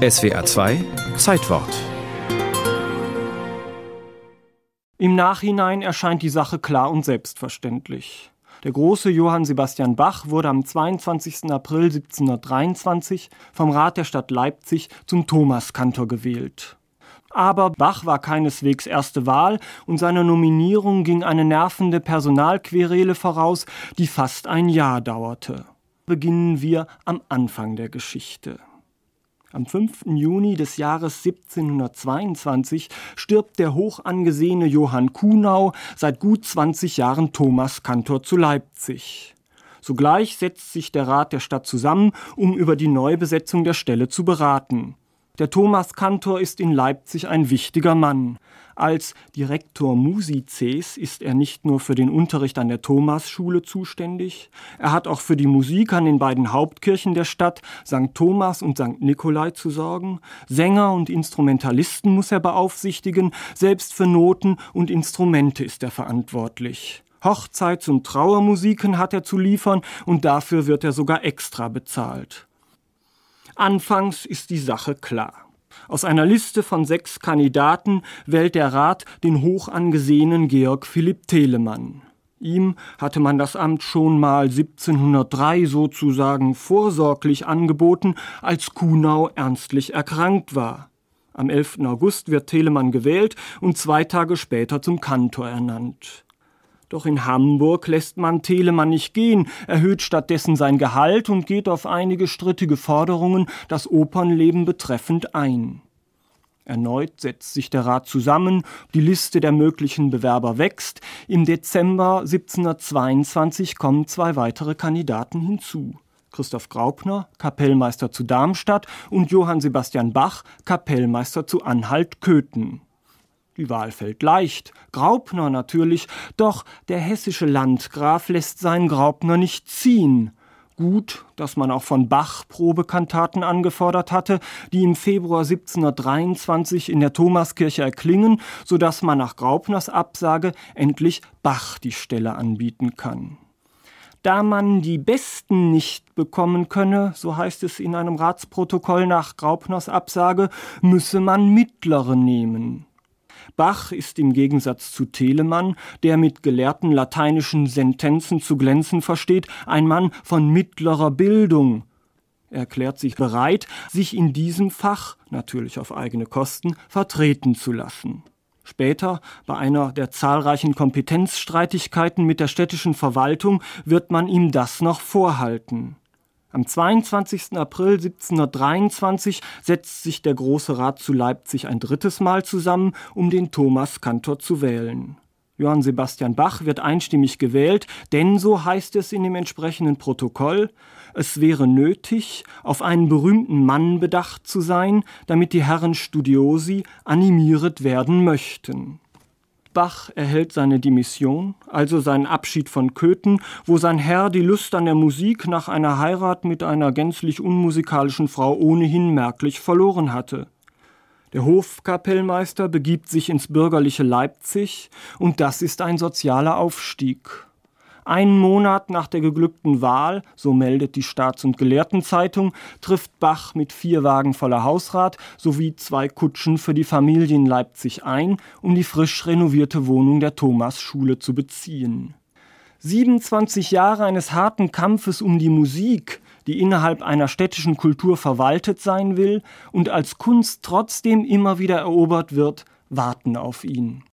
SWR 2 Zeitwort Im Nachhinein erscheint die Sache klar und selbstverständlich. Der große Johann Sebastian Bach wurde am 22. April 1723 vom Rat der Stadt Leipzig zum Thomaskantor gewählt. Aber Bach war keineswegs erste Wahl und seiner Nominierung ging eine nervende Personalquerele voraus, die fast ein Jahr dauerte. Beginnen wir am Anfang der Geschichte. Am 5. Juni des Jahres 1722 stirbt der hoch angesehene Johann Kuhnau, seit gut 20 Jahren Thomas Kantor zu Leipzig. Sogleich setzt sich der Rat der Stadt zusammen, um über die Neubesetzung der Stelle zu beraten. Der Thomas Kantor ist in Leipzig ein wichtiger Mann. Als Direktor Musices ist er nicht nur für den Unterricht an der Thomasschule zuständig, er hat auch für die Musik an den beiden Hauptkirchen der Stadt, St. Thomas und St. Nikolai, zu sorgen. Sänger und Instrumentalisten muss er beaufsichtigen, selbst für Noten und Instrumente ist er verantwortlich. Hochzeits- und Trauermusiken hat er zu liefern und dafür wird er sogar extra bezahlt. Anfangs ist die Sache klar. Aus einer Liste von sechs Kandidaten wählt der Rat den hoch angesehenen Georg Philipp Telemann. Ihm hatte man das Amt schon mal 1703 sozusagen vorsorglich angeboten, als Kuhnau ernstlich erkrankt war. Am 11. August wird Telemann gewählt und zwei Tage später zum Kantor ernannt. Doch in Hamburg lässt man Telemann nicht gehen, erhöht stattdessen sein Gehalt und geht auf einige strittige Forderungen das Opernleben betreffend ein. Erneut setzt sich der Rat zusammen, die Liste der möglichen Bewerber wächst. Im Dezember 1722 kommen zwei weitere Kandidaten hinzu. Christoph Graupner, Kapellmeister zu Darmstadt und Johann Sebastian Bach, Kapellmeister zu Anhalt-Köthen. Die Wahl fällt leicht. Graupner natürlich, doch der hessische Landgraf lässt seinen Graupner nicht ziehen. Gut, dass man auch von Bach Probekantaten angefordert hatte, die im Februar 1723 in der Thomaskirche erklingen, so dass man nach Graupners Absage endlich Bach die Stelle anbieten kann. Da man die Besten nicht bekommen könne, so heißt es in einem Ratsprotokoll nach Graupners Absage, müsse man Mittlere nehmen. Bach ist im Gegensatz zu Telemann, der mit gelehrten lateinischen Sentenzen zu glänzen versteht, ein Mann von mittlerer Bildung. Er erklärt sich bereit, sich in diesem Fach, natürlich auf eigene Kosten, vertreten zu lassen. Später, bei einer der zahlreichen Kompetenzstreitigkeiten mit der städtischen Verwaltung, wird man ihm das noch vorhalten. Am 22. April 1723 setzt sich der Große Rat zu Leipzig ein drittes Mal zusammen, um den Thomas Kantor zu wählen. Johann Sebastian Bach wird einstimmig gewählt, denn so heißt es in dem entsprechenden Protokoll, es wäre nötig, auf einen berühmten Mann bedacht zu sein, damit die Herren Studiosi animiert werden möchten. Bach erhält seine Dimission, also seinen Abschied von Köthen, wo sein Herr die Lust an der Musik nach einer Heirat mit einer gänzlich unmusikalischen Frau ohnehin merklich verloren hatte. Der Hofkapellmeister begibt sich ins bürgerliche Leipzig, und das ist ein sozialer Aufstieg. Einen Monat nach der geglückten Wahl, so meldet die Staats- und Gelehrtenzeitung, trifft Bach mit vier Wagen voller Hausrat sowie zwei Kutschen für die Familie in Leipzig ein, um die frisch renovierte Wohnung der Thomasschule zu beziehen. 27 Jahre eines harten Kampfes um die Musik, die innerhalb einer städtischen Kultur verwaltet sein will und als Kunst trotzdem immer wieder erobert wird, warten auf ihn.